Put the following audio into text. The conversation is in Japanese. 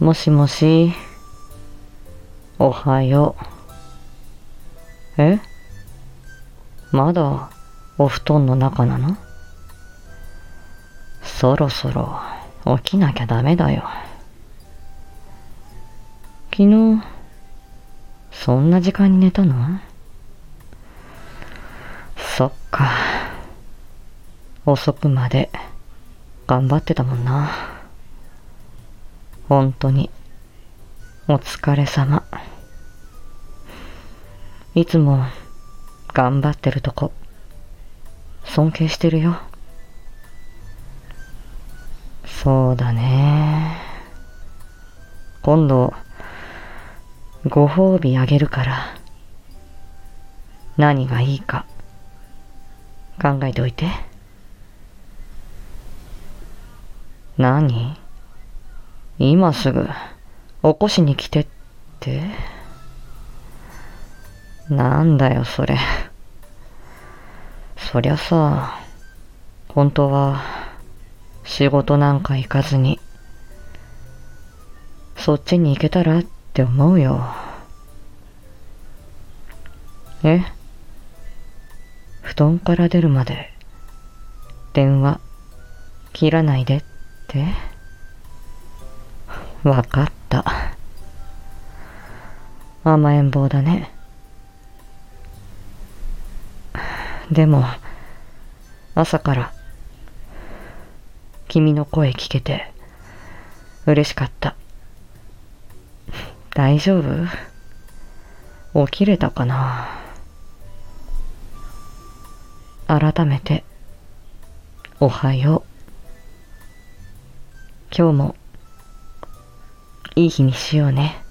もしもし。おはよう。え？まだお布団の中なの？そろそろ起きなきゃダメだよ。昨日、そんな時間に寝たの？そっか。遅くまで頑張ってたもんな。本当に、お疲れ様。いつも頑張ってるとこ、尊敬してるよ。そうだね。今度、ご褒美あげるから、何がいいか、考えておいて。何？今すぐ、起こしに来てって？なんだよ、それ。そりゃさ、本当は、仕事なんか行かずに、そっちに行けたらって思うよ。え？布団から出るまで、電話、切らないでって？わかった。甘えん坊だね。でも、朝から、君の声聞けて、嬉しかった。大丈夫？起きれたかな？改めて、おはよう。今日も、いい日にしようね。